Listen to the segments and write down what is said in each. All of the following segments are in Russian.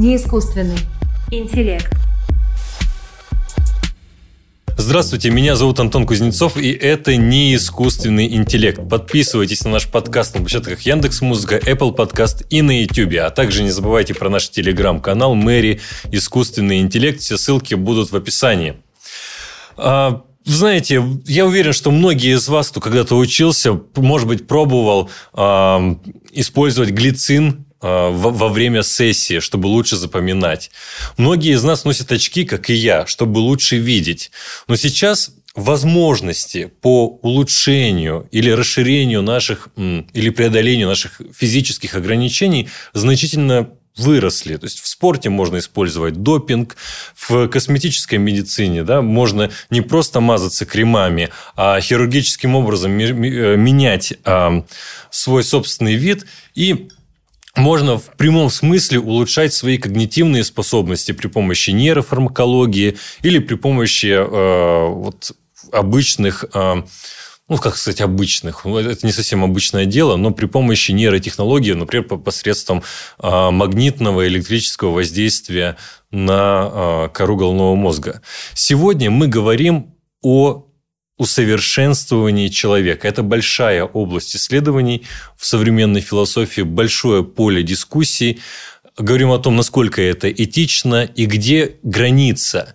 Не искусственный. Интеллект. Здравствуйте, меня зовут Антон Кузнецов, и это не искусственный интеллект. Подписывайтесь на наш подкаст на площадках Яндекс Музыка, Apple Podcast и на YouTube. А также не забывайте про наш телеграм-канал Мэри Искусственный интеллект. Все ссылки будут в описании. А, знаете, я уверен, что многие из вас, кто когда-то учился, может быть, пробовал э, использовать глицин во время сессии, чтобы лучше запоминать. Многие из нас носят очки, как и я, чтобы лучше видеть. Но сейчас возможности по улучшению или расширению наших или преодолению наших физических ограничений значительно выросли. То есть в спорте можно использовать допинг, в косметической медицине да, можно не просто мазаться кремами, а хирургическим образом э, менять свой собственный вид и можно в прямом смысле улучшать свои когнитивные способности при помощи нейрофармакологии или при помощи э, вот, обычных э, ну, как сказать, обычных. Ну, это не совсем обычное дело, но при помощи нейротехнологии, например, посредством а, магнитного электрического воздействия на а, кору головного мозга. Сегодня мы говорим о усовершенствовании человека. Это большая область исследований в современной философии, большое поле дискуссий. Говорим о том, насколько это этично и где граница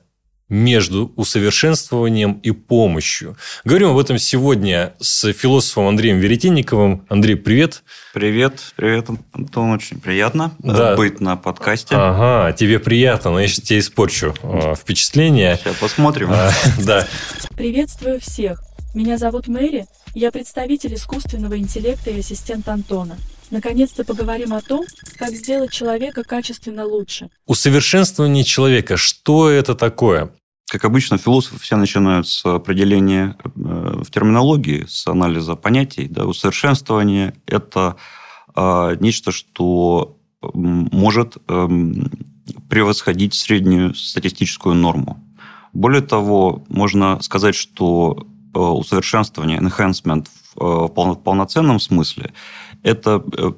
между усовершенствованием и помощью. Говорим об этом сегодня с философом Андреем Веретенниковым. Андрей, привет. Привет, привет, Антон, очень приятно э, да. быть на подкасте. Ага, тебе приятно, но я сейчас тебе испорчу э, впечатление. Сейчас посмотрим. А, да. Приветствую всех. Меня зовут Мэри, я представитель искусственного интеллекта и ассистент Антона. Наконец-то поговорим о том, как сделать человека качественно лучше. Усовершенствование человека. Что это такое? Как обычно, философы все начинают с определения э, в терминологии, с анализа понятий. Да, усовершенствование – это э, нечто, что может э, превосходить среднюю статистическую норму. Более того, можно сказать, что э, усовершенствование, enhancement в полноценном смысле это э,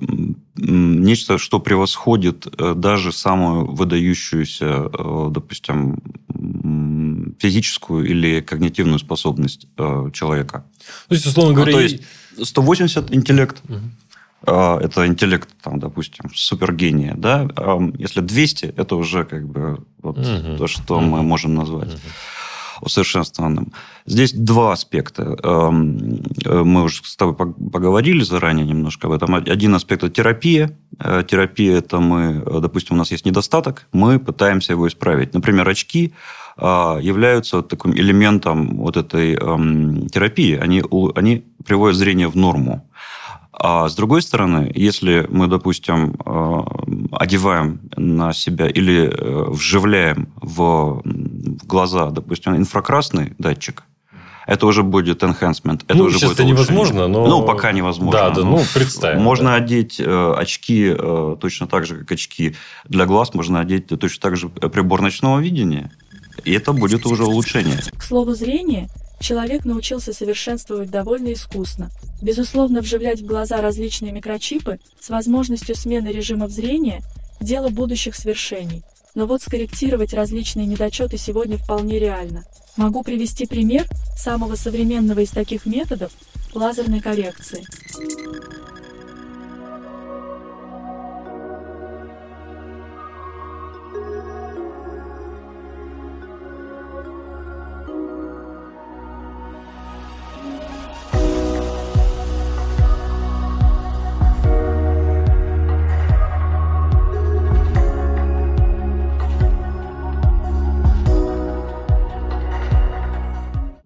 нечто, что превосходит э, даже самую выдающуюся, э, допустим, физическую или когнитивную способность человека. То есть, условно говоря... Ну, то есть, 180 интеллект, угу. это интеллект, там, допустим, супергения, да? Если 200, это уже как бы вот угу. то, что угу. мы можем назвать. Угу усовершенствованным. Здесь два аспекта. Эм, э, мы уже с тобой поговорили заранее немножко об этом. Один аспект – это терапия. Э, терапия – это мы, э, допустим, у нас есть недостаток, мы пытаемся его исправить. Например, очки являются таким элементом вот этой эм, терапии. Они, они приводят зрение в норму. А с другой стороны, если мы, допустим, э, одеваем на себя или э, вживляем в глаза, допустим, инфракрасный датчик, это уже будет enhancement. Это ну, уже сейчас будет это невозможно, но... Ну, пока невозможно. Да, да, ну, представим. Можно да. одеть э, очки точно так же, как очки для глаз, можно одеть точно так же прибор ночного видения, и это будет уже улучшение. К слову, зрение Человек научился совершенствовать довольно искусно. Безусловно, вживлять в глаза различные микрочипы с возможностью смены режимов зрения – дело будущих свершений. Но вот скорректировать различные недочеты сегодня вполне реально. Могу привести пример самого современного из таких методов – лазерной коррекции.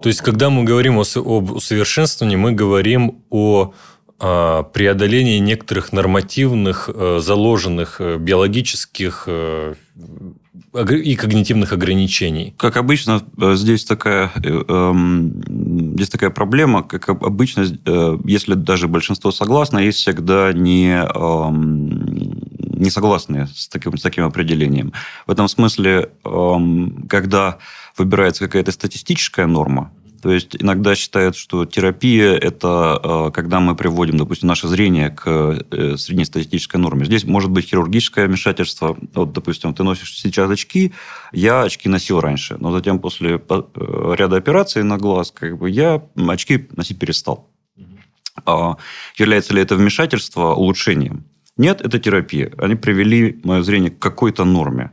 То есть, когда мы говорим о, об усовершенствовании, мы говорим о а, преодолении некоторых нормативных, э, заложенных э, биологических э, и когнитивных ограничений. Как обычно, здесь такая, эм, здесь такая проблема, как обычно, если даже большинство согласно, есть всегда не, эм, не согласные с таким, с таким определением. В этом смысле, эм, когда выбирается какая-то статистическая норма, То есть иногда считают, что терапия – это э, когда мы приводим, допустим, наше зрение к э, среднестатистической норме. Здесь может быть хирургическое вмешательство. Вот, допустим, ты носишь сейчас очки, я очки носил раньше, но затем после э, ряда операций на глаз как бы, я очки носить перестал. А является ли это вмешательство улучшением? Нет, это терапия. Они привели мое зрение к какой-то норме.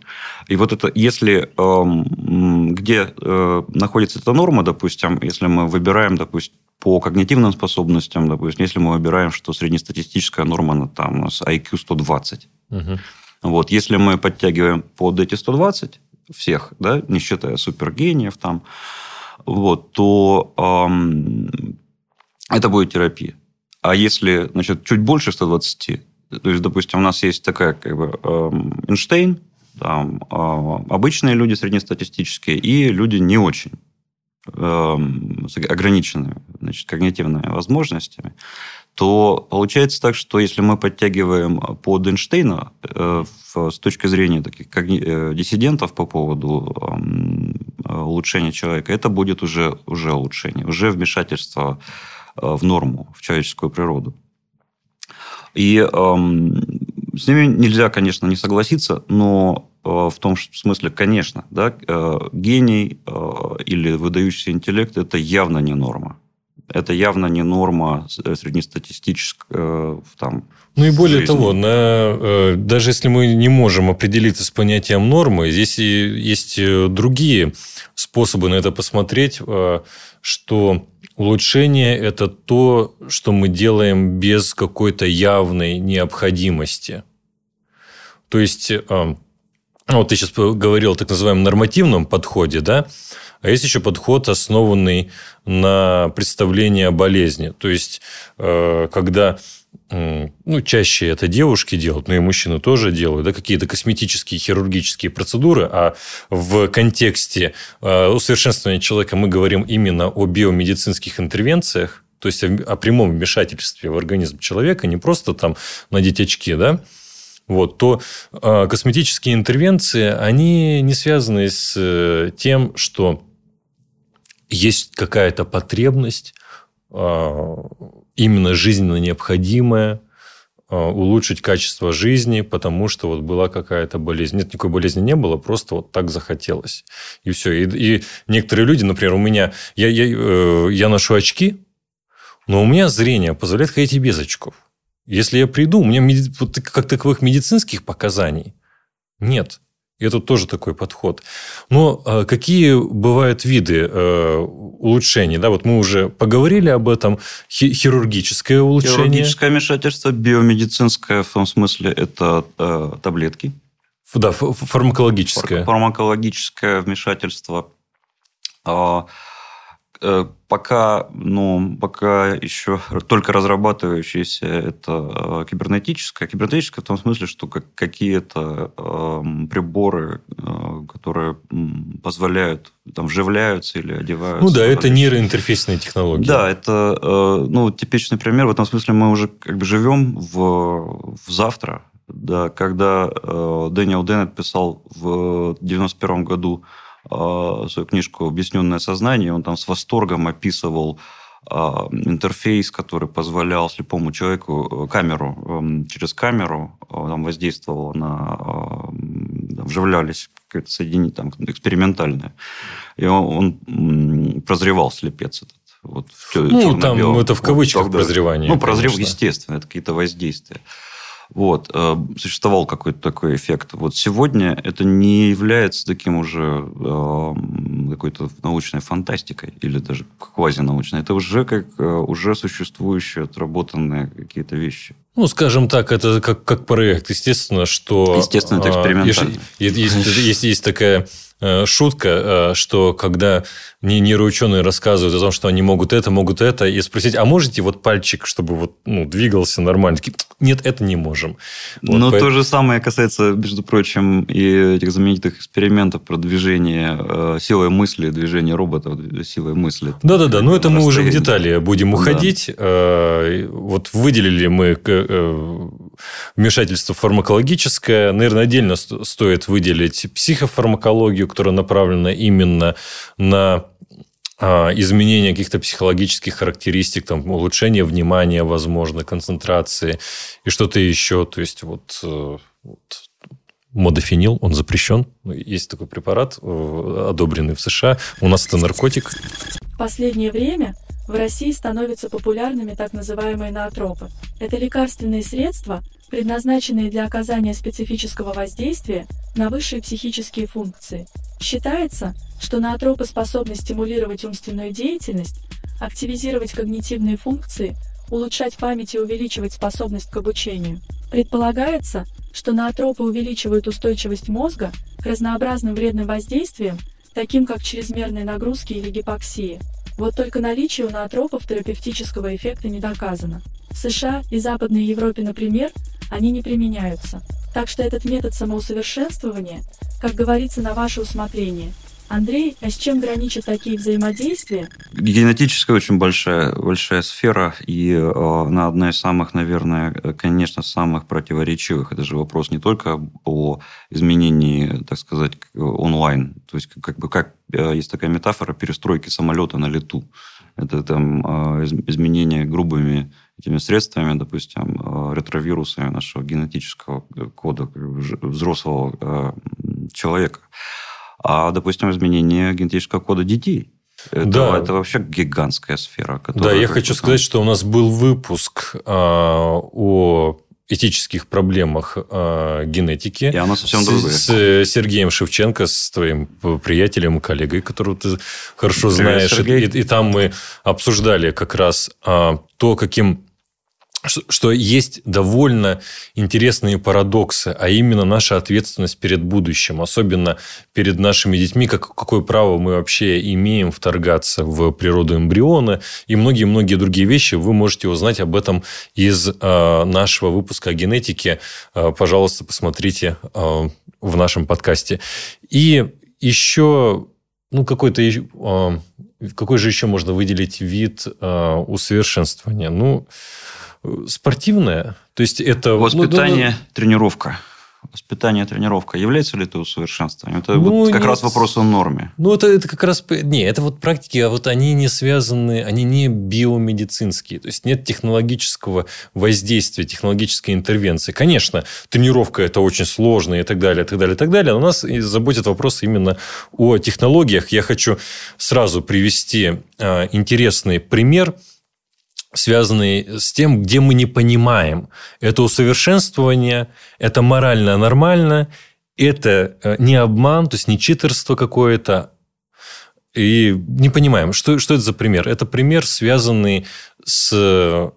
И вот это, если э, где э, находится эта норма, допустим, если мы выбираем, допустим, по когнитивным способностям, допустим, если мы выбираем, что среднестатистическая норма она, там у нас IQ 120. Угу. Вот, если мы подтягиваем под эти 120 всех, да, не считая супергениев там, вот, то эм, это будет терапия. А если, значит, чуть больше 120, то есть, допустим, у нас есть такая как бы эм, Эйнштейн, там, э, обычные люди среднестатистические и люди не очень эм, с ограниченными значит, когнитивными возможностями, то получается так, что если мы подтягиваем под Эйнштейна э, с точки зрения таких э, диссидентов по поводу э, улучшения человека, это будет уже, уже улучшение, уже вмешательство в норму, в человеческую природу. И эм, с ними нельзя, конечно, не согласиться, но э, в том смысле, конечно, да, э, гений э, или выдающийся интеллект – это явно не норма. Это явно не норма среднестатистическая там, ну и более жизни. того, на, даже если мы не можем определиться с понятием нормы, здесь есть другие способы на это посмотреть, что Улучшение – это то, что мы делаем без какой-то явной необходимости. То есть, а, вот ты сейчас говорил о так называемом нормативном подходе, да? А есть еще подход, основанный на представлении о болезни. То есть, э, когда ну, чаще это девушки делают, но и мужчины тоже делают, да, какие-то косметические, хирургические процедуры, а в контексте э, усовершенствования человека мы говорим именно о биомедицинских интервенциях, то есть о прямом вмешательстве в организм человека, не просто там надеть очки, да, вот, то э, косметические интервенции, они не связаны с э, тем, что есть какая-то потребность именно жизненно необходимое а, улучшить качество жизни, потому что вот была какая-то болезнь. Нет, никакой болезни не было, просто вот так захотелось. И все. И, и некоторые люди, например, у меня... Я, я, э, я ношу очки, но у меня зрение позволяет ходить и без очков. Если я приду, у меня меди... как таковых медицинских показаний нет. И это тоже такой подход. Но а, какие бывают виды э, улучшений? Да, вот мы уже поговорили об этом. Хирургическое улучшение. Хирургическое вмешательство, биомедицинское в том смысле это э, таблетки. Да, фармакологическое. Фармакологическое вмешательство. Э, пока, ну, пока еще только разрабатывающееся это э, кибернетическое. Кибернетическое в том смысле, что как, какие-то э, приборы, э, которые позволяют, там, вживляются или одеваются. Ну да, это нейроинтерфейсные технологии. Да, это, э, ну, типичный пример. В этом смысле мы уже как бы живем в, в завтра, да, когда э, Дэниел Деннет писал в 91 году свою книжку «Объясненное сознание», он там с восторгом описывал а, интерфейс, который позволял слепому человеку э, камеру, эм, через камеру э, там воздействовал на... Э, вживлялись какое-то соединение там, экспериментальное. И он, он прозревал слепец этот. Вот, ну, там это в кавычках вот, прозревание. Ну, прозрев, естественно, это какие-то воздействия. Вот, э, существовал какой-то такой эффект. Вот сегодня это не является таким уже э, какой-то научной фантастикой или даже квазинаучной. Это уже как э, уже существующие, отработанные какие-то вещи. Ну, скажем так, это как, как проект. Естественно, что... Естественно, это экспериментально. Есть, есть, есть, есть такая шутка, э, что когда нейроученые рассказывают о том, что они могут это, могут это, и спросить, а можете вот пальчик, чтобы вот ну, двигался нормально? Такие, Нет, это не можем. Вот, Но поэтому... то же самое касается, между прочим, и этих знаменитых экспериментов про движение э, силой мысли, движение роботов силой мысли. Да-да-да, но это мы уже в детали будем уходить. Да. Вот выделили мы вмешательство фармакологическое. Наверное, отдельно стоит выделить психофармакологию, которая направлена именно на а, изменение каких-то психологических характеристик, там, улучшение внимания, возможно, концентрации и что-то еще. То есть, вот, э, вот модофенил, он запрещен. Есть такой препарат, э, одобренный в США. У нас это наркотик. В последнее время в России становятся популярными так называемые ноотропы. Это лекарственные средства, предназначенные для оказания специфического воздействия на высшие психические функции. Считается, что ноотропы способны стимулировать умственную деятельность, активизировать когнитивные функции, улучшать память и увеличивать способность к обучению. Предполагается, что ноотропы увеличивают устойчивость мозга к разнообразным вредным воздействиям, таким как чрезмерные нагрузки или гипоксия. Вот только наличие у ноотропов терапевтического эффекта не доказано. В США и Западной Европе, например, они не применяются. Так что этот метод самоусовершенствования, как говорится, на ваше усмотрение – Андрей, а с чем граничат такие взаимодействия? Генетическая очень большая, большая сфера, и э, она одна из самых, наверное, конечно, самых противоречивых. Это же вопрос не только о изменении, так сказать, онлайн. То есть, как бы, как э, есть такая метафора перестройки самолета на лету. Это там э, изменение грубыми этими средствами, допустим, э, ретровирусами нашего генетического кода взрослого э, человека а, допустим, изменение генетического кода детей. Это, да. это вообще гигантская сфера. Да, я хочу сказать, что у нас был выпуск а, о этических проблемах э, генетики. И она совсем другая. С, с Сергеем Шевченко, с твоим приятелем и коллегой, которого ты хорошо Привет, знаешь. И, и там мы обсуждали как раз э, то, каким что есть довольно интересные парадоксы, а именно наша ответственность перед будущим, особенно перед нашими детьми, как, какое право мы вообще имеем вторгаться в природу эмбриона и многие-многие другие вещи. Вы можете узнать об этом из э, нашего выпуска о генетике. Э, пожалуйста, посмотрите э, в нашем подкасте. И еще ну, какой-то э, какой же еще можно выделить вид э, усовершенствования? Ну, спортивное. То есть это... Воспитание, ну, ну, тренировка. Воспитание, тренировка. Является ли это усовершенствованием? Это ну, вот как нет. раз вопрос о норме. Ну, это, это как раз... Не, это вот практики, а вот они не связаны, они не биомедицинские. То есть, нет технологического воздействия, технологической интервенции. Конечно, тренировка – это очень сложно и так далее, и так далее, и так далее. Но нас заботит вопрос именно о технологиях. Я хочу сразу привести э, интересный пример – связанные с тем, где мы не понимаем. Это усовершенствование, это морально нормально, это э, не обман, то есть не читерство какое-то. И не понимаем, что, что это за пример. Это пример, связанный с э,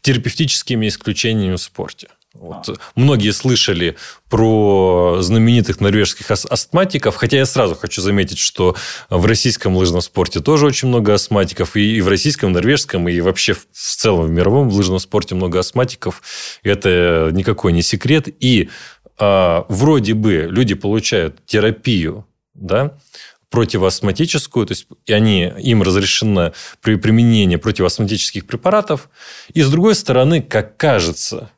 терапевтическими исключениями в спорте. Вот. А. Многие слышали про знаменитых норвежских астматиков, хотя я сразу хочу заметить, что в российском лыжном спорте тоже очень много астматиков, и в российском, и норвежском, и вообще в целом в мировом лыжном спорте много астматиков. Это никакой не секрет. И а, вроде бы люди получают терапию, да, противоастматическую, то есть и они, им разрешено при применении противоастматических препаратов. И с другой стороны, как кажется,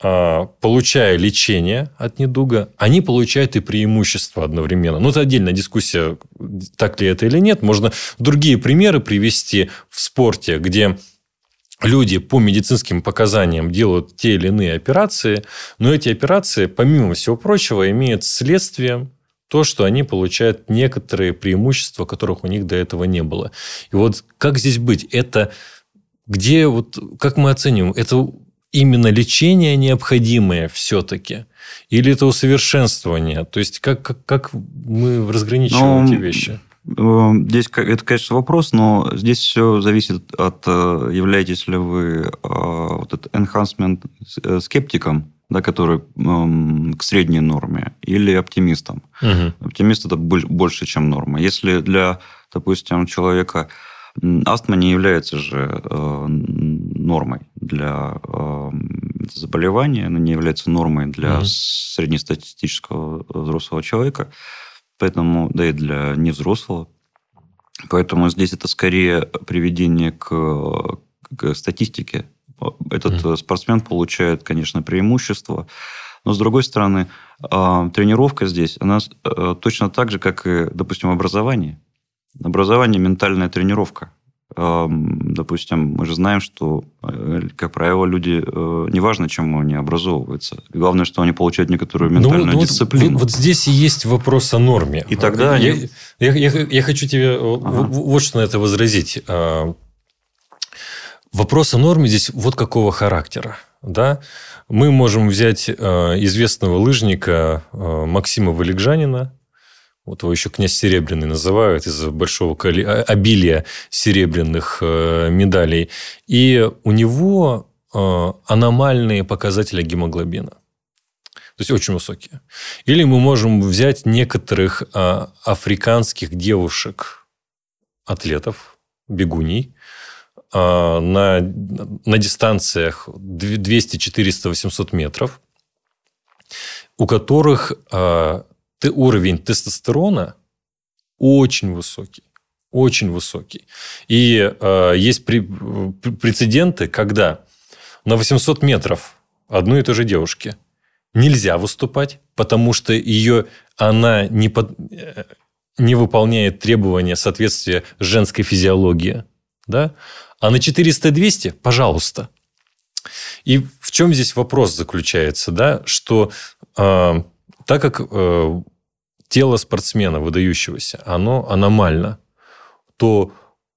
получая лечение от недуга, они получают и преимущества одновременно. Ну, это отдельная дискуссия, так ли это или нет. Можно другие примеры привести в спорте, где люди по медицинским показаниям делают те или иные операции, но эти операции, помимо всего прочего, имеют следствием то, что они получают некоторые преимущества, которых у них до этого не было. И вот как здесь быть? Это где, вот, как мы оцениваем, это именно лечение необходимое все-таки? Или это усовершенствование? То есть, как, как, как мы разграничиваем ну, эти вещи? Э, здесь это, конечно, вопрос, но здесь все зависит от, э, являетесь ли вы э, вот этот enhancement скептиком, да, который эм, к средней норме, или оптимистом. Угу. Оптимист это больше, чем норма. Если для, допустим, человека Астма не является же э, нормой для э, заболевания, она не является нормой для mm-hmm. среднестатистического взрослого человека, поэтому, да и для невзрослого. Поэтому здесь это скорее приведение к, к статистике. Этот mm-hmm. спортсмен получает, конечно, преимущество, Но, с другой стороны, а, тренировка здесь, она э, точно так же, как и, допустим, образование. Образование – ментальная тренировка. Допустим, мы же знаем, что, э, как правило, люди, э, неважно, чем они образовываются, главное, что они получают некоторую ну, ментальную ну, дисциплину. Вот, вот здесь и есть вопрос о норме. И тогда я, они... я, я, я хочу тебе ага. вот что на это возразить. Вопрос о норме здесь вот какого характера. Да? Мы можем взять э, известного лыжника Максима Валикжанина, вот его еще князь Серебряный называют из-за большого а, обилия серебряных э, медалей. И у него э, аномальные показатели гемоглобина. То есть очень высокие. Или мы можем взять некоторых э, африканских девушек, атлетов, бегуней, на, на дистанциях 200, 400, 800 метров, у которых уровень тестостерона очень высокий. Очень высокий. И э, есть при, прецеденты, когда на 800 метров одной и той же девушке нельзя выступать, потому что ее она не, под, э, не выполняет требования соответствия женской физиологии. Да? А на 400-200 – пожалуйста. И в чем здесь вопрос заключается? Да? Что э, так как э, тело спортсмена выдающегося, оно аномально, то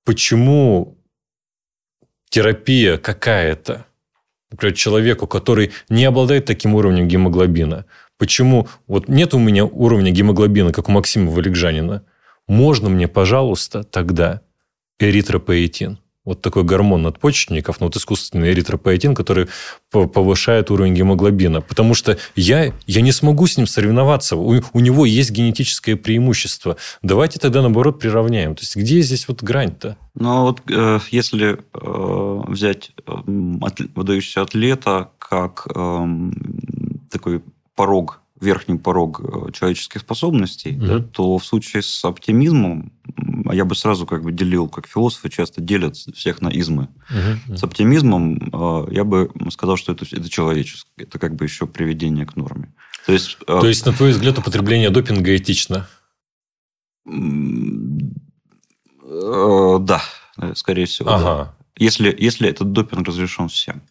почему терапия какая-то, например, человеку, который не обладает таким уровнем гемоглобина, почему вот нет у меня уровня гемоглобина, как у Максима Валикжанина, можно мне, пожалуйста, тогда эритропоэтин? Вот такой гормон надпочечников, ну, вот искусственный эритропоэтин, который повышает уровень гемоглобина. Потому что я, я не смогу с ним соревноваться. У, у него есть генетическое преимущество. Давайте тогда, наоборот, приравняем. То есть, где здесь вот грань-то? Ну, вот э, если э, взять э, выдающегося атлета как э, такой порог верхний порог э, человеческих способностей, mm-hmm. да, то в случае с оптимизмом я бы сразу как бы делил, как философы часто делят всех на измы. Mm-hmm. С оптимизмом э, я бы сказал, что это, это человеческое, это как бы еще приведение к норме. То есть, э, то есть на твой взгляд, употребление допинга этично? Да, скорее всего. Ага. Да. Если, если этот допинг разрешен всем,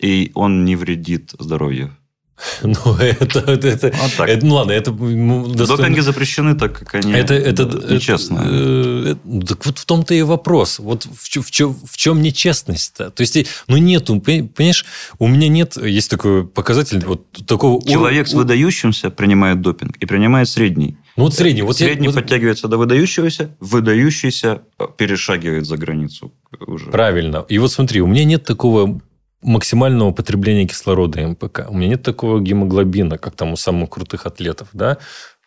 и он не вредит здоровью Ну, это, это, это, вот так. это, ну ладно, это достойно... Допинги запрещены, так как они это, это, нечестные. Это, э, это, так вот в том-то и вопрос. Вот в, в, чем, в чем нечестность-то? То есть, ну, нету, понимаешь, у меня нет, есть такой показатель вот такого... Человек с выдающимся принимает допинг и принимает средний. Ну, вот средний. Вот средний я, подтягивается вот... до выдающегося, выдающийся перешагивает за границу уже. Правильно. И вот смотри, у меня нет такого максимального потребления кислорода МПК. У меня нет такого гемоглобина, как там у самых крутых атлетов. Да?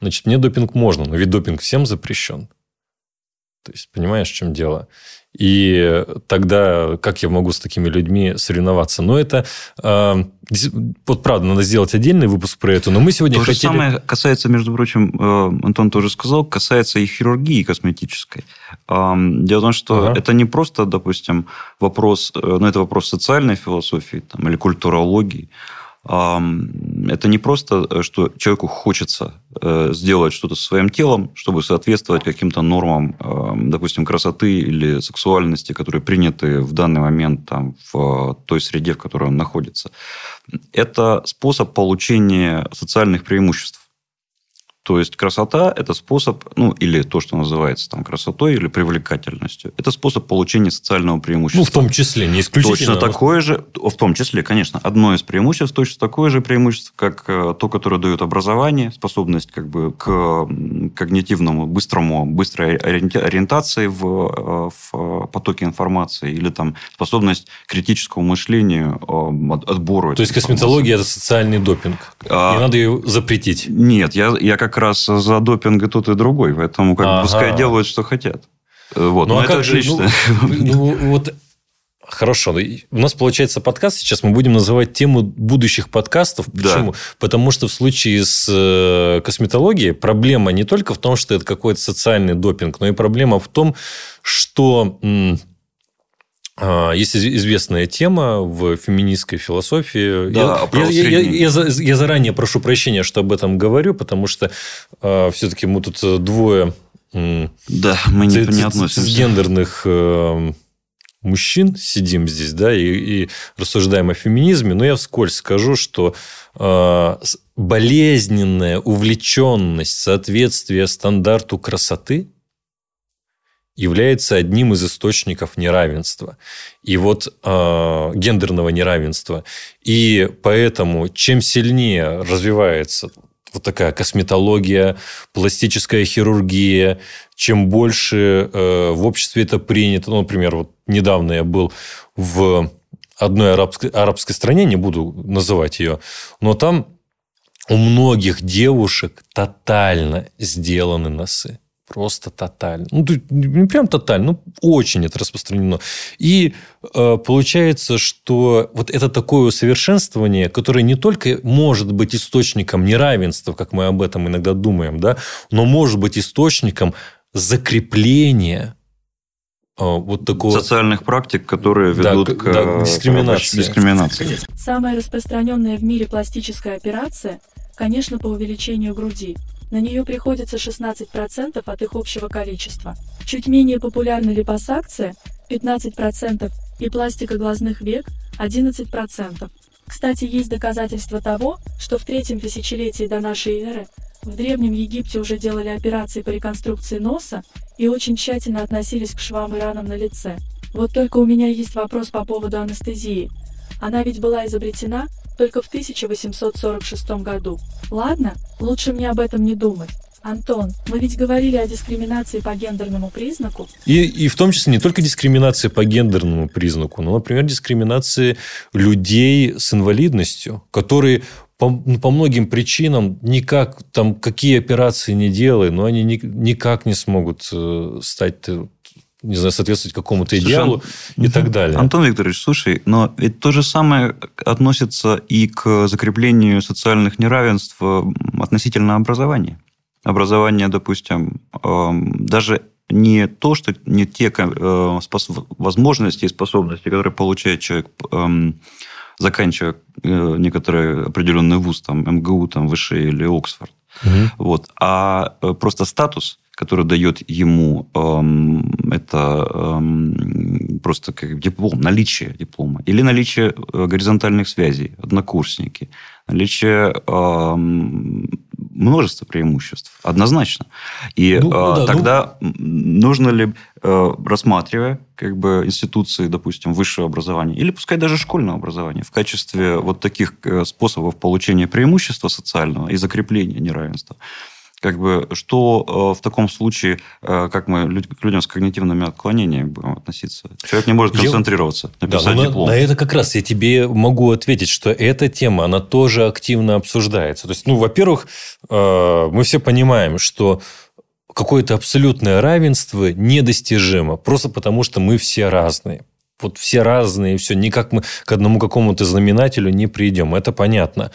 Значит, мне допинг можно, но ведь допинг всем запрещен. То есть, понимаешь, в чем дело? И тогда как я могу с такими людьми соревноваться? Но это... Э, вот правда, надо сделать отдельный выпуск про это, но мы сегодня То хотели... же самое касается, между прочим, э, Антон тоже сказал, касается и хирургии косметической. Э, дело в том, что ага. это не просто, допустим, вопрос... Э, ну, это вопрос социальной философии там, или культурологии это не просто, э, что человеку хочется э, сделать что-то со своим телом, чтобы соответствовать каким-то нормам, допустим, красоты или сексуальности, которые приняты в данный момент там, в той среде, в которой он находится. Это способ получения социальных преимуществ. То есть красота – это способ, ну, или то, что называется там красотой или привлекательностью, это способ получения социального преимущества. Ну, в том числе, не исключительно. Точно такое же, в том числе, конечно, одно из преимуществ, точно такое же преимущество, как э, то, которое дает образование, способность как бы к когнитивному, быстрому, быстрой ориентации в, э, в потоке информации или там способность к критическому мышлению, э, отбору. То есть, косметология – это социальный допинг, а... и надо ее запретить? Нет, я, я как как раз за допинг и тот, и другой. Поэтому как ага. пускай делают, что хотят. Вот. Ну, Но а как же, ну, ну, вот Хорошо. У нас получается подкаст. Сейчас мы будем называть тему будущих подкастов. Почему? Да. Потому что в случае с э, косметологией проблема не только в том, что это какой-то социальный допинг, но и проблема в том, что а, есть известная тема в феминистской философии. Да, я, я, я, я, я заранее прошу прощения, что об этом говорю, потому что э, все-таки мы тут двое да, мы не, не относимся. гендерных э, мужчин сидим здесь, да, и, и рассуждаем о феминизме, но я вскользь скажу, что э, болезненная увлеченность соответствия стандарту красоты является одним из источников неравенства. И вот э, гендерного неравенства. И поэтому чем сильнее развивается вот такая косметология, пластическая хирургия, чем больше э, в обществе это принято. Ну, например, вот недавно я был в одной арабской, арабской стране, не буду называть ее, но там у многих девушек тотально сделаны носы. Просто тотально. Ну, не прям тотально, ну, очень это распространено. И э, получается, что вот это такое усовершенствование, которое не только может быть источником неравенства, как мы об этом иногда думаем, да, но может быть источником закрепления э, вот такого... Социальных практик, которые ведут да, к да, э, дискриминации. дискриминации. Самая распространенная в мире пластическая операция, конечно, по увеличению груди – на нее приходится 16% от их общего количества. Чуть менее популярна липосакция 15% и пластика глазных век 11%. Кстати, есть доказательства того, что в третьем тысячелетии до нашей эры в Древнем Египте уже делали операции по реконструкции носа и очень тщательно относились к швам и ранам на лице. Вот только у меня есть вопрос по поводу анестезии. Она ведь была изобретена только в 1846 году. Ладно, лучше мне об этом не думать. Антон, мы ведь говорили о дискриминации по гендерному признаку. И, и в том числе не только дискриминация по гендерному признаку, но, например, дискриминации людей с инвалидностью, которые по, ну, по многим причинам никак, там, какие операции не делай, но они ни, никак не смогут э, стать э, не знаю, соответствовать какому-то идеалу слушай, и так далее. Антон Викторович, слушай, но ведь то же самое относится и к закреплению социальных неравенств э, относительно образования. Образование, допустим, эм, даже не то, что не те э, возможности и способности, которые получает человек, эм, заканчивая э, некоторый определенный вуз, там, МГУ, там, ВШ или Оксфорд. Угу. Вот. А просто статус – который дает ему эм, это эм, просто как диплом, наличие диплома, или наличие э, горизонтальных связей, однокурсники, наличие эм, множества преимуществ, однозначно. И ну, э, да, тогда ну... нужно ли, э, рассматривая как бы институции, допустим, высшего образования, или пускай даже школьного образования, в качестве вот таких э, способов получения преимущества социального и закрепления неравенства, как бы, что э, в таком случае, э, как мы к людям с когнитивными отклонениями будем относиться? Человек не может концентрироваться, я... написать да, диплом. На, на это как раз я тебе могу ответить, что эта тема, она тоже активно обсуждается. То есть, ну, во-первых, э, мы все понимаем, что какое-то абсолютное равенство недостижимо, просто потому что мы все разные вот все разные, все, никак мы к одному какому-то знаменателю не придем. Это понятно.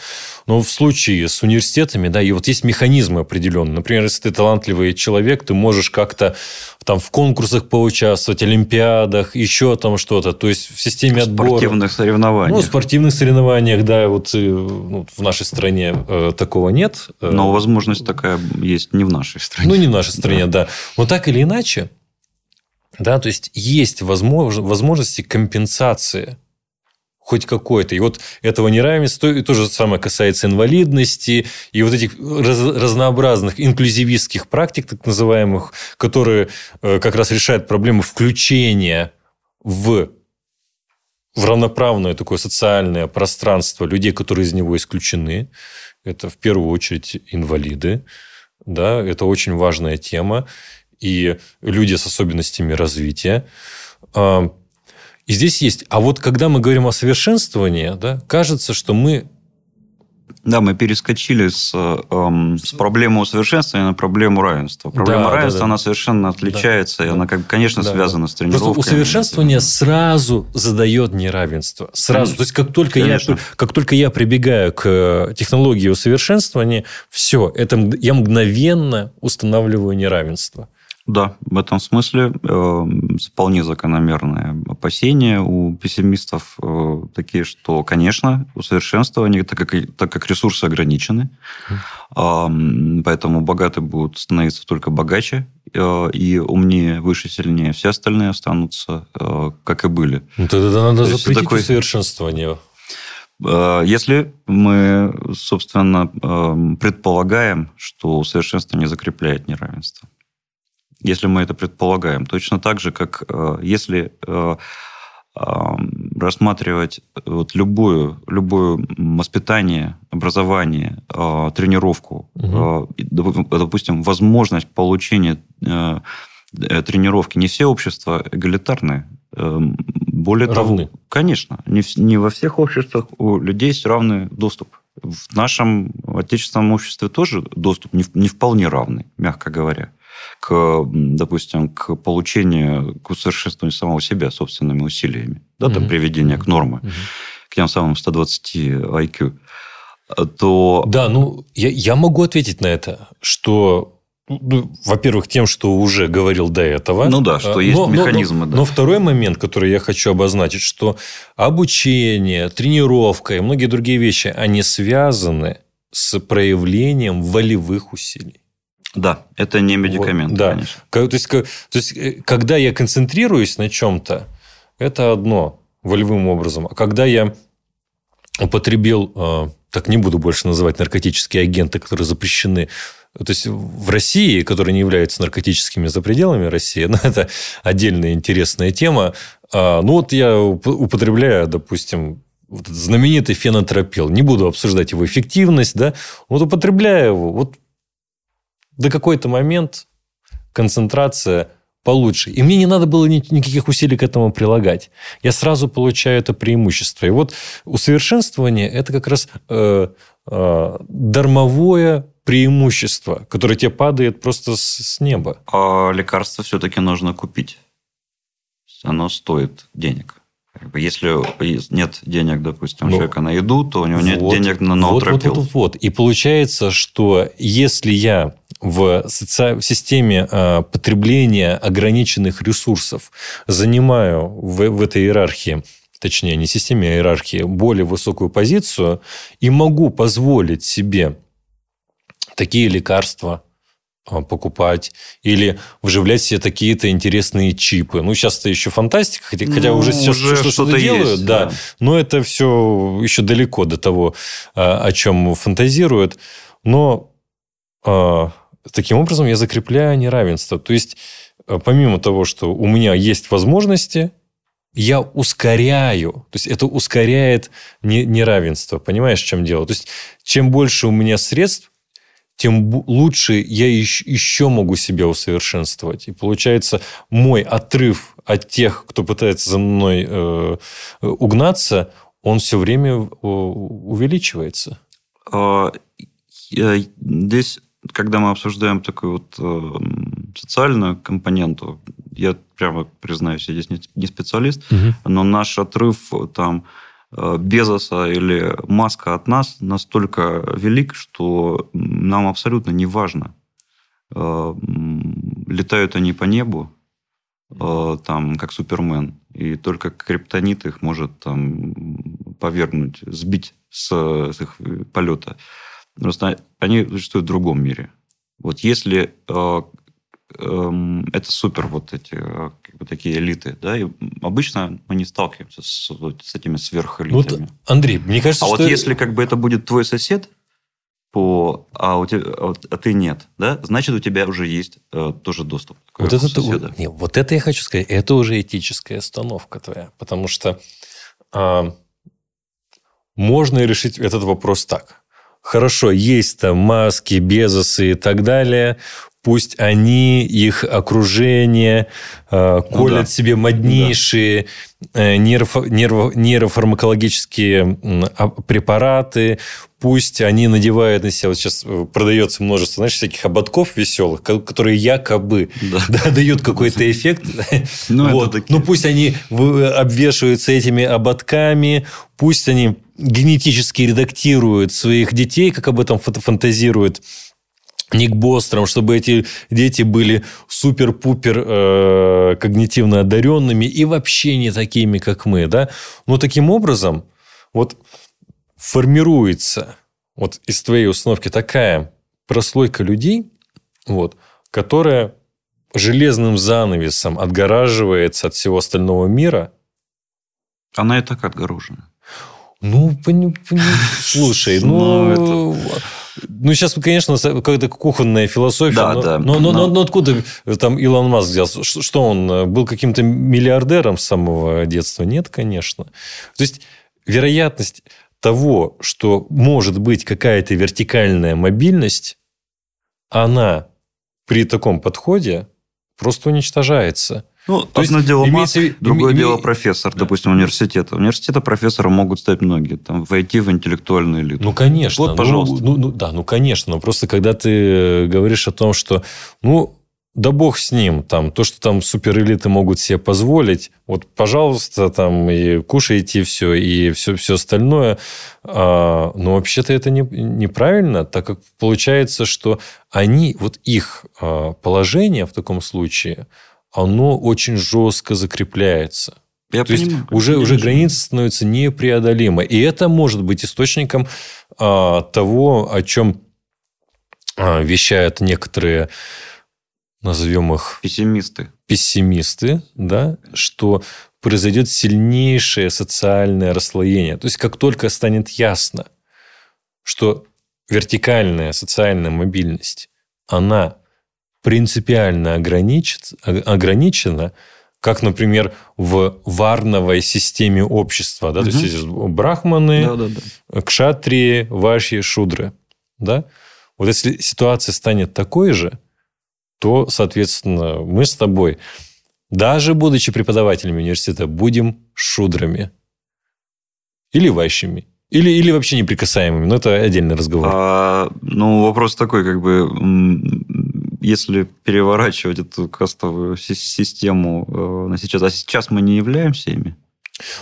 Но в случае с университетами, да, и вот есть механизмы определенные. Например, если ты талантливый человек, ты можешь как-то там в конкурсах поучаствовать, олимпиадах, еще там что-то. То есть в системе отбора. Спортивных соревнованиях. Ну, в спортивных соревнованиях, да, вот э, ну, в нашей стране э, такого нет. Но возможность такая есть не в нашей стране. Ну, не в нашей стране, да. да. Но так или иначе, да, то есть есть возможно, возможности компенсации хоть какой-то. И вот этого неравенства, и то же самое касается инвалидности, и вот этих раз, разнообразных инклюзивистских практик, так называемых, которые э, как раз решают проблему включения в, в равноправное такое социальное пространство людей, которые из него исключены. Это в первую очередь инвалиды. Да, это очень важная тема и люди с особенностями развития. И здесь есть. А вот когда мы говорим о совершенствовании, да, кажется, что мы да, мы перескочили с, эм, с проблемы усовершенствования на проблему равенства. Проблема да, равенства, да, да. она совершенно отличается, да, и она, как, конечно, да, связана да. с тренировками. Просто усовершенствование сразу задает неравенство. Сразу. То есть, как только, я, как только я прибегаю к технологии усовершенствования, все, это я мгновенно устанавливаю неравенство. Да, в этом смысле э, вполне закономерные опасения у пессимистов э, такие, что, конечно, усовершенствование, так как, так как ресурсы ограничены, э, поэтому богатые будут становиться только богаче, э, и умнее, выше, сильнее. Все остальные останутся, э, как и были. Ну, тогда надо запретить такой... усовершенствование. Э, если мы, собственно, э, предполагаем, что усовершенствование закрепляет неравенство если мы это предполагаем. Точно так же, как э, если э, рассматривать вот любую, любое воспитание, образование, э, тренировку, угу. допустим, возможность получения тренировки. Не все общества эгалитарные. Более Равны. того, конечно, не, не во всех обществах у людей есть равный доступ. В нашем отечественном обществе тоже доступ не, не вполне равный, мягко говоря к, допустим, к получению, к усовершенствованию самого себя собственными усилиями, да, там, приведение к норме, к тем самым 120 IQ, то... Да, ну, я, я могу ответить на это, что ну, во-первых, тем, что уже говорил до этого. Ну да, что а, есть но, механизмы. Но, да. но второй момент, который я хочу обозначить, что обучение, тренировка и многие другие вещи, они связаны с проявлением волевых усилий. Да, это не медикамент, вот, да. конечно. То есть, то есть, э, когда я концентрируюсь на чем-то, это одно волевым образом. А когда я употребил, э, так не буду больше называть наркотические агенты, которые запрещены, то есть в России, которые не являются наркотическими за пределами России, но это отдельная интересная тема. А, ну вот я употребляю, допустим, вот знаменитый фенотропил. Не буду обсуждать его эффективность, да. Вот употребляю его. Вот до какой-то момент концентрация получше. И мне не надо было никаких усилий к этому прилагать. Я сразу получаю это преимущество. И вот усовершенствование – это как раз э, э, дармовое преимущество, которое тебе падает просто с, с неба. А лекарство все-таки нужно купить. Оно стоит денег. Если нет денег, допустим, у ну, человека на еду, то у него вот, нет денег на ноутропил. Вот, вот, вот, вот. И получается, что если я в, соци... в системе э, потребления ограниченных ресурсов занимаю в, в этой иерархии точнее, не системе, а иерархии, более высокую позицию и могу позволить себе такие лекарства, покупать или вживлять себе такие-то интересные чипы. Ну, сейчас-то еще фантастика, хотя, ну, хотя уже сейчас уже что-то, что-то делают, есть, да, да. Но это все еще далеко до того, а, о чем фантазируют. Но а, таким образом я закрепляю неравенство. То есть, помимо того, что у меня есть возможности, я ускоряю. То есть, это ускоряет неравенство. Понимаешь, в чем дело? То есть, чем больше у меня средств, тем лучше я еще могу себя усовершенствовать. И получается, мой отрыв от тех, кто пытается за мной э, угнаться, он все время увеличивается. А, здесь, когда мы обсуждаем такую вот э, социальную компоненту, я прямо признаюсь, я здесь не специалист, угу. но наш отрыв там Э, Безоса или Маска от нас настолько велик, что нам абсолютно не важно, э, летают они по небу, э, там, как Супермен, и только криптонит их может там повергнуть, сбить с, с их полета. Просто они существуют в другом мире. Вот если Эм, это супер вот эти э, как бы, такие элиты, да, и обычно мы не сталкиваемся с, вот, с этими сверхэлитами. Вот, Андрей, мне кажется, а что... вот если как бы это будет твой сосед, по, а, у тебя, а, а ты нет, да, значит, у тебя уже есть э, тоже доступ к вот это, соседа. Не, вот это я хочу сказать, это уже этическая остановка твоя, потому что э, можно решить этот вопрос так. Хорошо, есть там маски, безосы и так далее пусть они, их окружение э, ну, колят да. себе моднейшие э, нейрофармакологические э, препараты, пусть они надевают на себя, вот сейчас э, продается множество, знаешь, всяких ободков веселых, которые якобы да. Да, дают какой-то эффект. Ну, вот. ну, пусть они обвешиваются этими ободками, пусть они генетически редактируют своих детей, как об этом фантазируют Ник Бостром, чтобы эти дети были супер-пупер э, когнитивно одаренными и вообще не такими, как мы, да. Но таким образом вот формируется вот из твоей установки такая прослойка людей, вот, которая железным занавесом отгораживается от всего остального мира. Она и так отгорожена. Ну, пони, пони, слушай, ну, ну, сейчас, конечно, какая-то кухонная философия. Да, но, да. Но, но, но, но откуда там Илон Маск взялся? Что он э, был каким-то миллиардером с самого детства? Нет, конечно. То есть, вероятность того, что может быть какая-то вертикальная мобильность, она при таком подходе просто уничтожается. Ну, То одно есть, дело имеется, Маск, другое име... дело профессор, да. допустим, университета. Университета профессора могут стать многие, там, войти в интеллектуальную элиту. Ну, конечно. Вот, пожалуйста. Ну, ну, да, ну, конечно. Но просто когда ты говоришь о том, что, ну, да бог с ним, там, то, что там суперэлиты могут себе позволить, вот, пожалуйста, там, и кушайте все, и все, все остальное. А, но вообще-то это не, неправильно, так как получается, что они, вот их а, положение в таком случае, оно очень жестко закрепляется. Я То понимаю, есть уже, уже граница становится непреодолимой. И это может быть источником а, того, о чем а, вещают некоторые назовем их... Пессимисты. Пессимисты, да, что произойдет сильнейшее социальное расслоение. То есть, как только станет ясно, что вертикальная социальная мобильность, она принципиально ограничена, как, например, в варновой системе общества. Да? Угу. То есть, есть брахманы, да, да, да. кшатрии, ваши, шудры. Да? Вот если ситуация станет такой же, то, соответственно, мы с тобой, даже будучи преподавателями университета, будем шудрами. Или ващими. Или, или вообще неприкасаемыми. Но это отдельный разговор. А, ну, вопрос такой, как бы, если переворачивать эту кастовую систему э, на сейчас, а сейчас мы не являемся ими,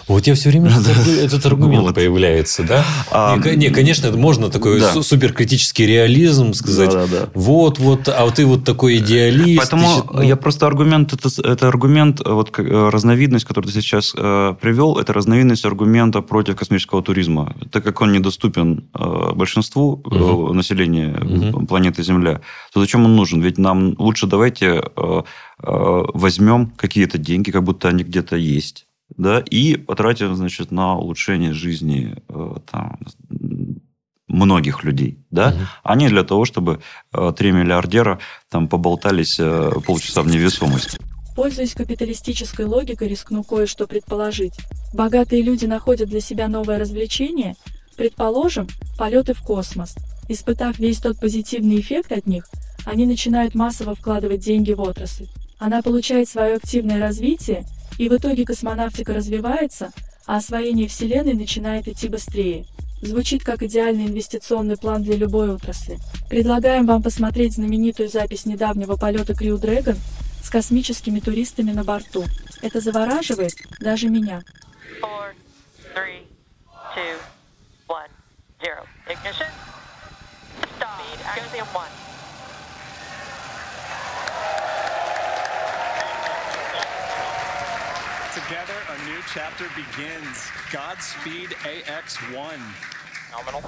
вот я все время этот аргумент вот. появляется, да? А, не, не, конечно, это можно такой да. суперкритический реализм сказать. Да, да, да. Вот, вот, а вот ты вот такой идеалист. Поэтому значит, ну... я просто аргумент, это, это аргумент, вот э, разновидность, которую ты сейчас э, привел, это разновидность аргумента против космического туризма, так как он недоступен э, большинству угу. населения угу. планеты Земля. То зачем он нужен? Ведь нам лучше давайте э, э, возьмем какие-то деньги, как будто они где-то есть да, и потратим, значит, на улучшение жизни э, там, многих людей, да, угу. а не для того, чтобы э, три миллиардера там поболтались э, полчаса в невесомости. Пользуясь капиталистической логикой, рискну кое-что предположить. Богатые люди находят для себя новое развлечение, предположим, полеты в космос. Испытав весь тот позитивный эффект от них, они начинают массово вкладывать деньги в отрасль. Она получает свое активное развитие, и в итоге космонавтика развивается, а освоение Вселенной начинает идти быстрее. Звучит как идеальный инвестиционный план для любой отрасли. Предлагаем вам посмотреть знаменитую запись недавнего полета Crew Dragon с космическими туристами на борту. Это завораживает даже меня. Four, three, two, chapter begins. Godspeed AX1. Nominal.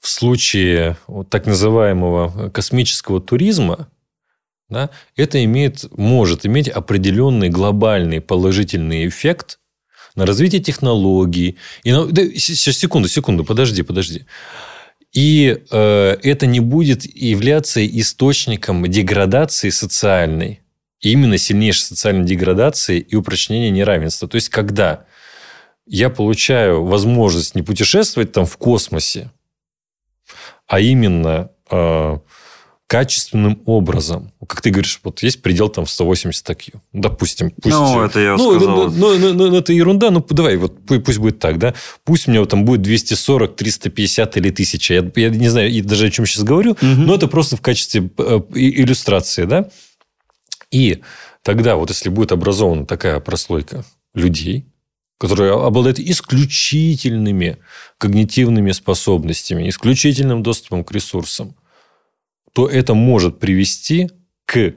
В случае вот так называемого космического туризма, да, это имеет, может иметь определенный глобальный положительный эффект на развитие технологий. И на, да, секунду, секунду, подожди, подожди. И э, это не будет являться источником деградации социальной, именно сильнейшей социальной деградации и упрочнения неравенства. То есть, когда я получаю возможность не путешествовать там в космосе, а именно э, качественным образом. Как ты говоришь, вот есть предел там в 180 IQ. Допустим. Пусть, ну, это я ну, сказал. Ну, ну, ну, ну, это ерунда. Ну, давай, вот пусть будет так, да. Пусть у меня там будет 240, 350 или 1000. Я, я не знаю даже, о чем сейчас говорю, угу. но это просто в качестве э, иллюстрации, да. И тогда вот если будет образована такая прослойка людей, который обладает исключительными когнитивными способностями, исключительным доступом к ресурсам, то это может привести к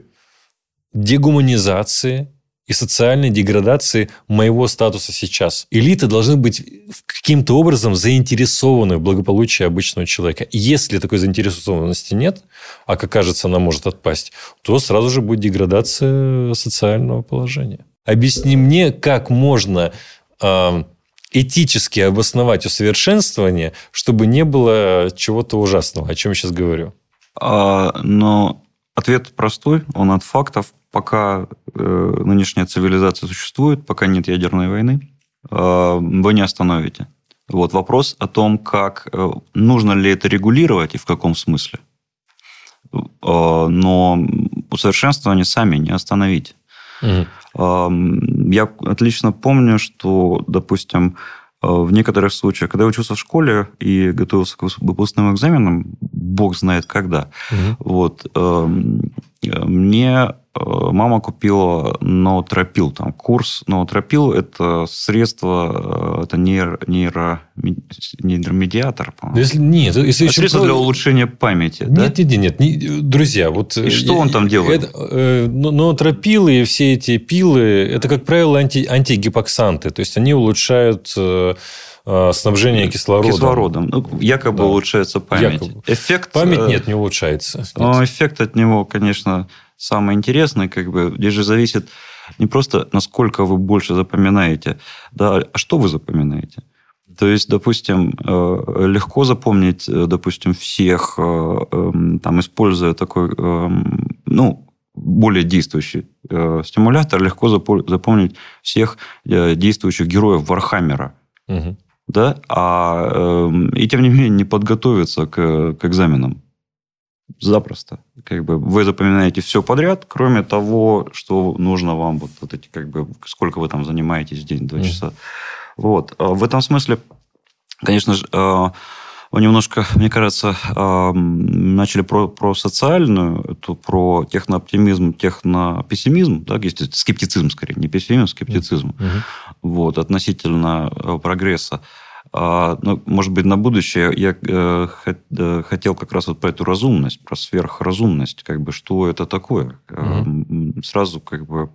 дегуманизации и социальной деградации моего статуса сейчас. Элиты должны быть каким-то образом заинтересованы в благополучии обычного человека. Если такой заинтересованности нет, а как кажется, она может отпасть, то сразу же будет деградация социального положения. Объясни мне, как можно э, этически обосновать усовершенствование, чтобы не было чего-то ужасного, о чем я сейчас говорю. А, но ответ простой, он от фактов пока э, нынешняя цивилизация существует, пока нет ядерной войны, э, вы не остановите. Вот вопрос о том, как э, нужно ли это регулировать и в каком смысле. Э, но усовершенствование сами не остановить. Угу. Я отлично помню, что, допустим, э, в некоторых случаях, когда я учился в школе и готовился к выпускным экзаменам, бог знает когда, угу. вот, эм, мне Э, мама купила ноотропил, там курс. Ноотропил – это средство, э, это нейро, нейро, нейромедиатор, по-моему. Если, нет, если а средство для улучшения памяти, нет, да? Нет, нет, нет, друзья, вот... И что он там делает? Это, э, ноотропилы и все эти пилы, это, как правило, анти, антигипоксанты, то есть они улучшают снабжение кислородом. Кислородом. Ну, якобы да. улучшается память. Якобы. Эффект... Память нет, не улучшается. Нет. Но эффект от него, конечно, самое интересное, как бы, здесь же зависит не просто, насколько вы больше запоминаете, да, а что вы запоминаете. То есть, допустим, э, легко запомнить, э, допустим, всех, э, эм, там, используя такой, эм, ну, более действующий стимулятор, легко запомнить всех действующих героев Вархаммера. Угу. Да? А, эм, и тем не менее не подготовиться к, к экзаменам запросто. Как бы вы запоминаете все подряд, кроме того, что нужно вам, вот, вот эти, как бы, сколько вы там занимаетесь день-два mm. часа. Вот. А в этом смысле, конечно же, а, вы немножко, мне кажется, а, начали про, про социальную, это про технооптимизм, технопессимизм, да, есть скептицизм скорее, не пессимизм, скептицизм, mm-hmm. вот, относительно прогресса. А, ну, может быть, на будущее я э, э, хотел как раз вот про эту разумность, про сверхразумность, как бы, что это такое. Mm-hmm. Сразу как бы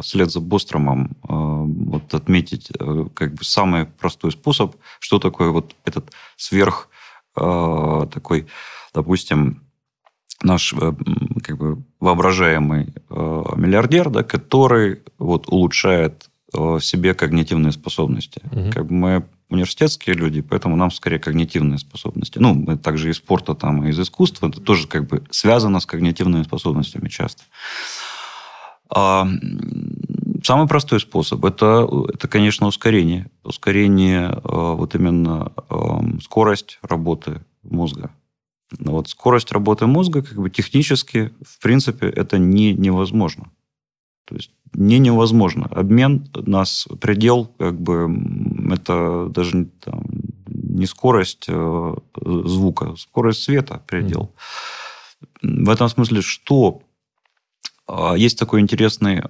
вслед за Бостромом вот отметить как бы самый простой способ, что такое вот этот сверх такой, допустим, наш как бы воображаемый миллиардер, да, который вот улучшает себе когнитивные способности. Угу. Как бы мы университетские люди, поэтому нам скорее когнитивные способности. Ну, мы также из спорта, там, и из искусства. Это тоже как бы связано с когнитивными способностями часто. А, самый простой способ это, это, конечно, ускорение. Ускорение, а, вот именно а, скорость работы мозга. Вот скорость работы мозга, как бы технически, в принципе, это не невозможно. То есть не невозможно. Обмен нас предел, как бы это даже там, не скорость э, звука, скорость света предел. Mm-hmm. В этом смысле, что э, есть такой интересный э,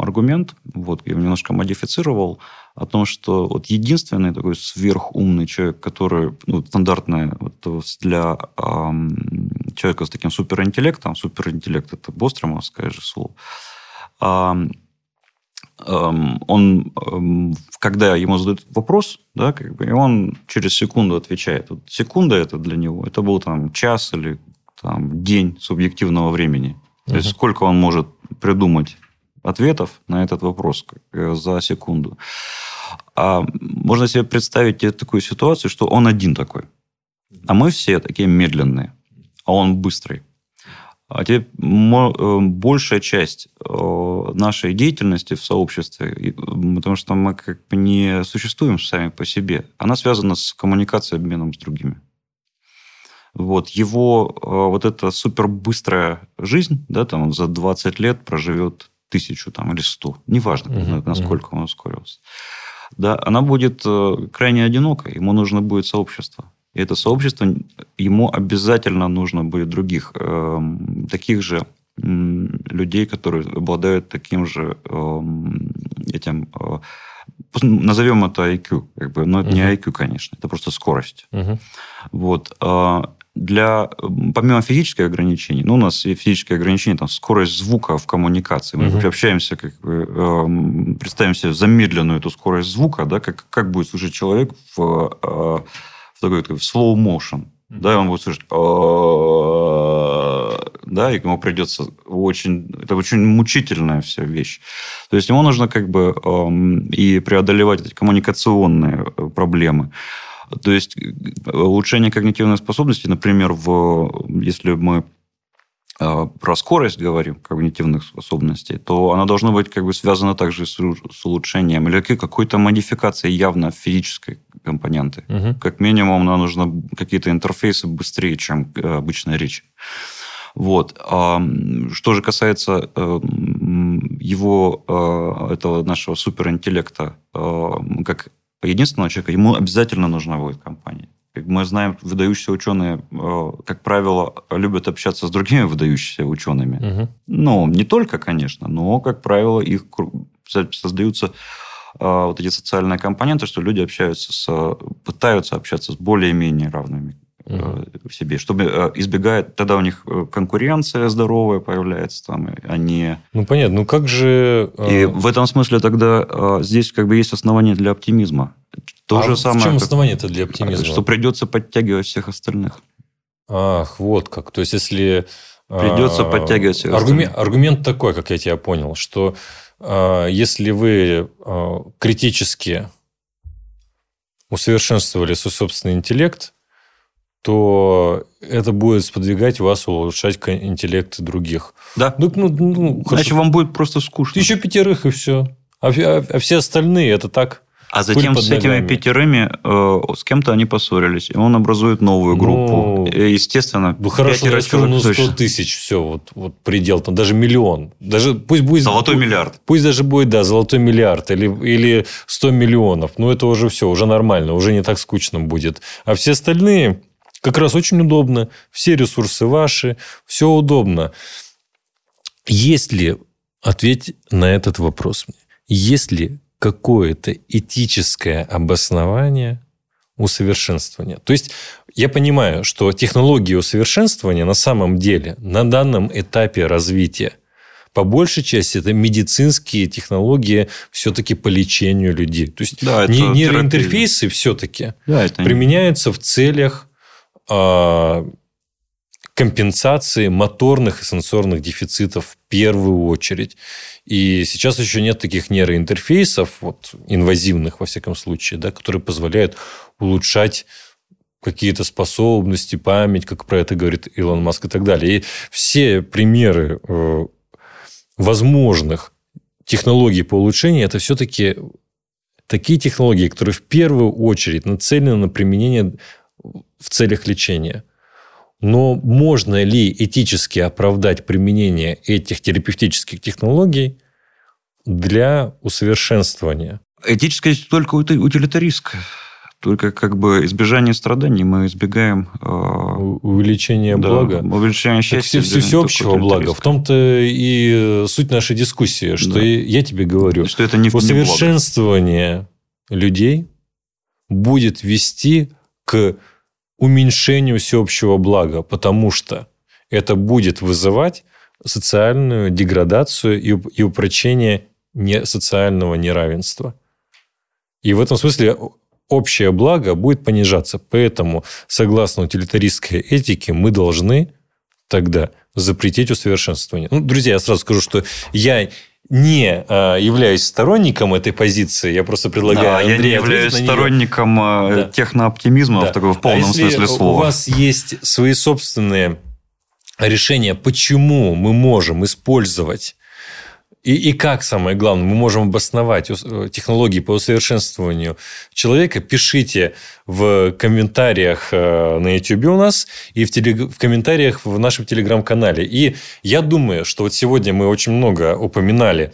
аргумент, вот я его немножко модифицировал, о том, что вот единственный такой сверхумный человек, который ну, стандартный вот, для э, человека с таким суперинтеллектом, суперинтеллект это Бостромовское же слово, он, когда ему задают вопрос, да, как бы, и он через секунду отвечает. Вот секунда это для него, это был там час или там, день субъективного времени. То uh-huh. есть сколько он может придумать ответов на этот вопрос за секунду. А можно себе представить такую ситуацию, что он один такой. А мы все такие медленные, а он быстрый. А теперь э, большая часть э, нашей деятельности в сообществе, потому что мы как бы не существуем сами по себе, она связана с коммуникацией, обменом с другими. Вот его э, вот эта супербыстрая жизнь, да, там он за 20 лет проживет тысячу там, или сто, неважно, uh-huh, насколько uh-huh. он ускорился. Да, она будет крайне одинокой, ему нужно будет сообщество. И это сообщество, ему обязательно нужно будет других, э, таких же э, людей, которые обладают таким же э, этим э, назовем это IQ. Как бы, но это угу. не IQ, конечно. Это просто скорость. Угу. Вот. А, для, помимо физических ограничений, ну, у нас и физические ограничения, там, скорость звука в коммуникации. Мы угу. общаемся, как бы, э, представим себе замедленную эту скорость звука, да, как, как будет слушать человек в, э, такой, в slow motion. Да, и он будет слышать, да, и ему придется очень, это очень мучительная вся вещь. То есть ему нужно как бы и преодолевать эти коммуникационные э, проблемы. То есть э, улучшение когнитивной способности, например, в, если мы э, про скорость говорим когнитивных способностей, то она должна быть как бы связана также с, с улучшением или какой-то модификацией явно физической компоненты. Угу. Как минимум, нам нужно какие-то интерфейсы быстрее, чем э, обычная речь. Вот. Что же касается его, этого нашего суперинтеллекта, как единственного человека, ему обязательно нужна будет компания. Как мы знаем, выдающиеся ученые, э, как правило, любят общаться с другими выдающимися учеными. Угу. Ну, не только, конечно, но, как правило, их создаются э, вот эти социальные компоненты, что люди общаются с, пытаются общаться с более-менее равными угу. в себе, чтобы избегать, тогда у них конкуренция здоровая появляется там, а не... Ну, понятно, ну как же... И в этом смысле тогда здесь как бы есть основания для оптимизма. То а же самое, в чем основание это для оптимизма? Что придется подтягивать всех остальных. Ах, вот как. То есть, если... Придется подтягивать всех аргумент, остальных. Аргумент такой, как я тебя понял, что если вы критически усовершенствовали свой собственный интеллект, то это будет сподвигать вас улучшать интеллект других. Да. Ну, ну, ну, Иначе вам будет просто скучно. Еще пятерых и все. А, а, а все остальные это так. А затем с этими ногами. пятерыми э, с кем-то они поссорились, и он образует новую группу. Ну, Естественно, ну, хорошо, я скажу, ну, 100 тысяч, все, вот, вот предел, там даже миллион. Даже, пусть будет, золотой пусть, миллиард. Пусть даже будет, да, золотой миллиард или, или 100 миллионов. Ну, это уже все, уже нормально, уже не так скучно будет. А все остальные как раз очень удобно. Все ресурсы ваши, все удобно. Есть ли, ответь на этот вопрос мне, есть ли какое-то этическое обоснование усовершенствования? То есть я понимаю, что технологии усовершенствования на самом деле на данном этапе развития по большей части это медицинские технологии все-таки по лечению людей. То есть да, нейроинтерфейсы все-таки да, это... применяются в целях а, компенсации моторных и сенсорных дефицитов в первую очередь. И сейчас еще нет таких нейроинтерфейсов, вот, инвазивных, во всяком случае, да, которые позволяют улучшать какие-то способности, память, как про это говорит Илон Маск и так далее. И все примеры э, возможных технологий по улучшению, это все-таки такие технологии, которые в первую очередь нацелены на применение в целях лечения. Но можно ли этически оправдать применение этих терапевтических технологий для усовершенствования? Этическая только утилитаристская. Только как бы избежание страданий мы избегаем... Э, увеличение да, блага. Увеличение счастья. Так все, всеобщего блага. В том-то и суть нашей дискуссии, что да. я тебе говорю. Что это не Усовершенствование не людей будет вести к уменьшению всеобщего блага, потому что это будет вызывать социальную деградацию и, упрочение не, социального неравенства. И в этом смысле общее благо будет понижаться. Поэтому, согласно утилитаристской этике, мы должны тогда запретить усовершенствование. Ну, друзья, я сразу скажу, что я не э, являюсь сторонником этой позиции, я просто предлагаю да, Андрею Я не являюсь сторонником э, да. технооптимизма да. в таком в полном а смысле слова. у вас есть свои собственные решения, почему мы можем использовать и, и как, самое главное, мы можем обосновать э, технологии по усовершенствованию человека, пишите в комментариях э, на YouTube у нас и в, телег... в комментариях в нашем телеграм-канале. И я думаю, что вот сегодня мы очень много упоминали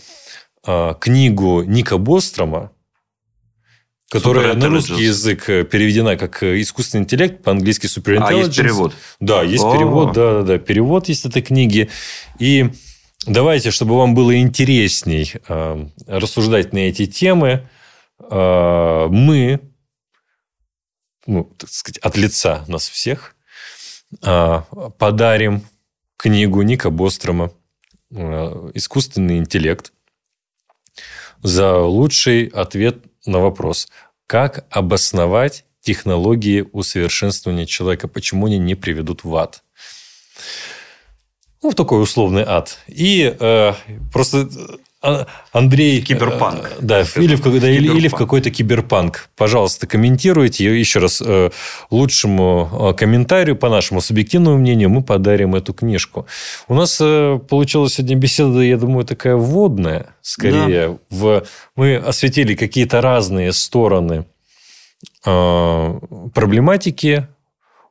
э, книгу Ника Бострома, которая на русский язык переведена как искусственный интеллект, по-английски super intelligence. А, есть перевод? Да, есть О-о-о. перевод, да, да, да, перевод есть этой книги. И Давайте, чтобы вам было интересней э, рассуждать на эти темы, э, мы, ну, так сказать, от лица нас всех э, подарим книгу Ника Бострома «Искусственный интеллект» за лучший ответ на вопрос, как обосновать технологии усовершенствования человека, почему они не приведут в ад. Ну, в такой условный ад. И э, просто а, Андрей... Киберпанк. Э, да, или в, да, или, или в какой-то киберпанк. Пожалуйста, комментируйте. Еще раз, э, лучшему э, комментарию, по нашему субъективному мнению, мы подарим эту книжку. У нас получилась сегодня беседа, я думаю, такая вводная, скорее. Да. В... Мы осветили какие-то разные стороны проблематики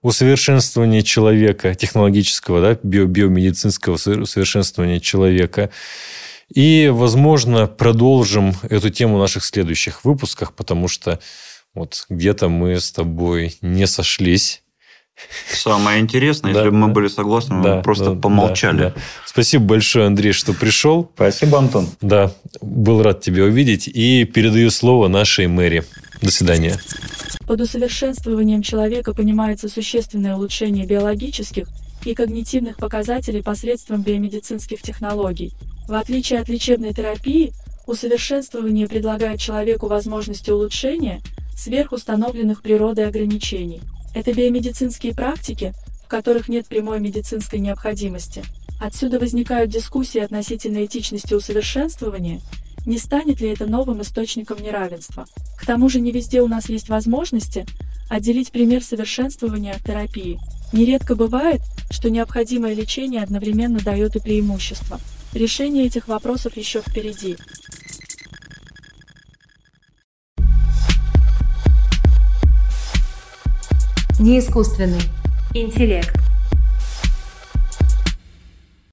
усовершенствования человека, технологического, да, био биомедицинского усовершенствования человека. И, возможно, продолжим эту тему в наших следующих выпусках, потому что вот где-то мы с тобой не сошлись. Самое интересное, если бы мы были согласны, мы просто помолчали. Спасибо большое, Андрей, что пришел. Спасибо, Антон. Да, был рад тебя увидеть. И передаю слово нашей мэри. До свидания. Под усовершенствованием человека понимается существенное улучшение биологических и когнитивных показателей посредством биомедицинских технологий. В отличие от лечебной терапии, усовершенствование предлагает человеку возможности улучшения сверхустановленных природой ограничений. Это биомедицинские практики, в которых нет прямой медицинской необходимости. Отсюда возникают дискуссии относительно этичности усовершенствования не станет ли это новым источником неравенства? К тому же не везде у нас есть возможности отделить пример совершенствования от терапии. Нередко бывает, что необходимое лечение одновременно дает и преимущество. Решение этих вопросов еще впереди. Неискусственный интеллект.